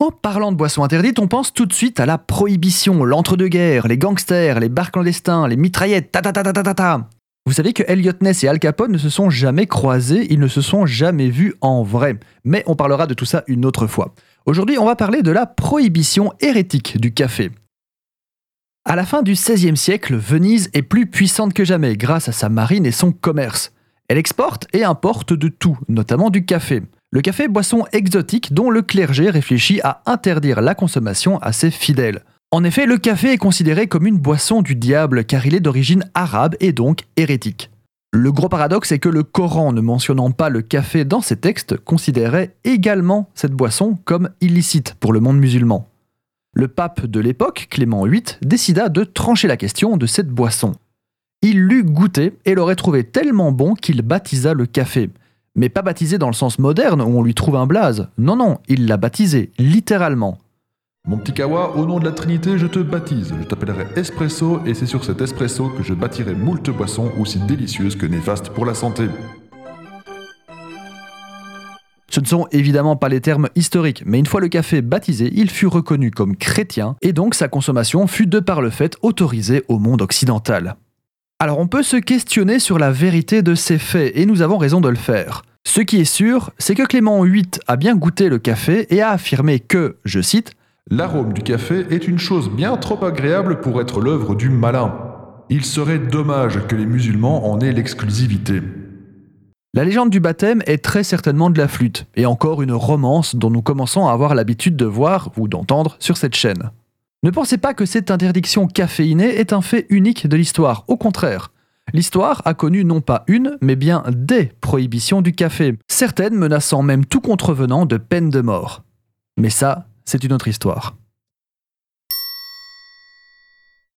En parlant de boissons interdites, on pense tout de suite à la prohibition, l'entre-deux-guerres, les gangsters, les bars clandestins, les mitraillettes, ta ta ta ta ta ta ta. Vous savez que Elliot Ness et Al Capone ne se sont jamais croisés, ils ne se sont jamais vus en vrai. Mais on parlera de tout ça une autre fois. Aujourd'hui, on va parler de la prohibition hérétique du café. À la fin du XVIe siècle, Venise est plus puissante que jamais grâce à sa marine et son commerce. Elle exporte et importe de tout, notamment du café. Le café, boisson exotique dont le clergé réfléchit à interdire la consommation à ses fidèles. En effet, le café est considéré comme une boisson du diable car il est d'origine arabe et donc hérétique. Le gros paradoxe est que le Coran, ne mentionnant pas le café dans ses textes, considérait également cette boisson comme illicite pour le monde musulman. Le pape de l'époque, Clément VIII, décida de trancher la question de cette boisson. Il l'eut goûté et l'aurait trouvé tellement bon qu'il baptisa le café mais pas baptisé dans le sens moderne où on lui trouve un blaze. Non, non, il l'a baptisé, littéralement. Mon petit Kawa, au nom de la Trinité, je te baptise. Je t'appellerai Espresso et c'est sur cet espresso que je bâtirai moult boissons aussi délicieuses que néfastes pour la santé. Ce ne sont évidemment pas les termes historiques, mais une fois le café baptisé, il fut reconnu comme chrétien et donc sa consommation fut de par le fait autorisée au monde occidental. Alors on peut se questionner sur la vérité de ces faits, et nous avons raison de le faire. Ce qui est sûr, c'est que Clément VIII a bien goûté le café et a affirmé que, je cite, L'arôme du café est une chose bien trop agréable pour être l'œuvre du malin. Il serait dommage que les musulmans en aient l'exclusivité. La légende du baptême est très certainement de la flûte, et encore une romance dont nous commençons à avoir l'habitude de voir ou d'entendre sur cette chaîne. Ne pensez pas que cette interdiction caféinée est un fait unique de l'histoire, au contraire. L'histoire a connu non pas une, mais bien des prohibitions du café, certaines menaçant même tout contrevenant de peine de mort. Mais ça, c'est une autre histoire.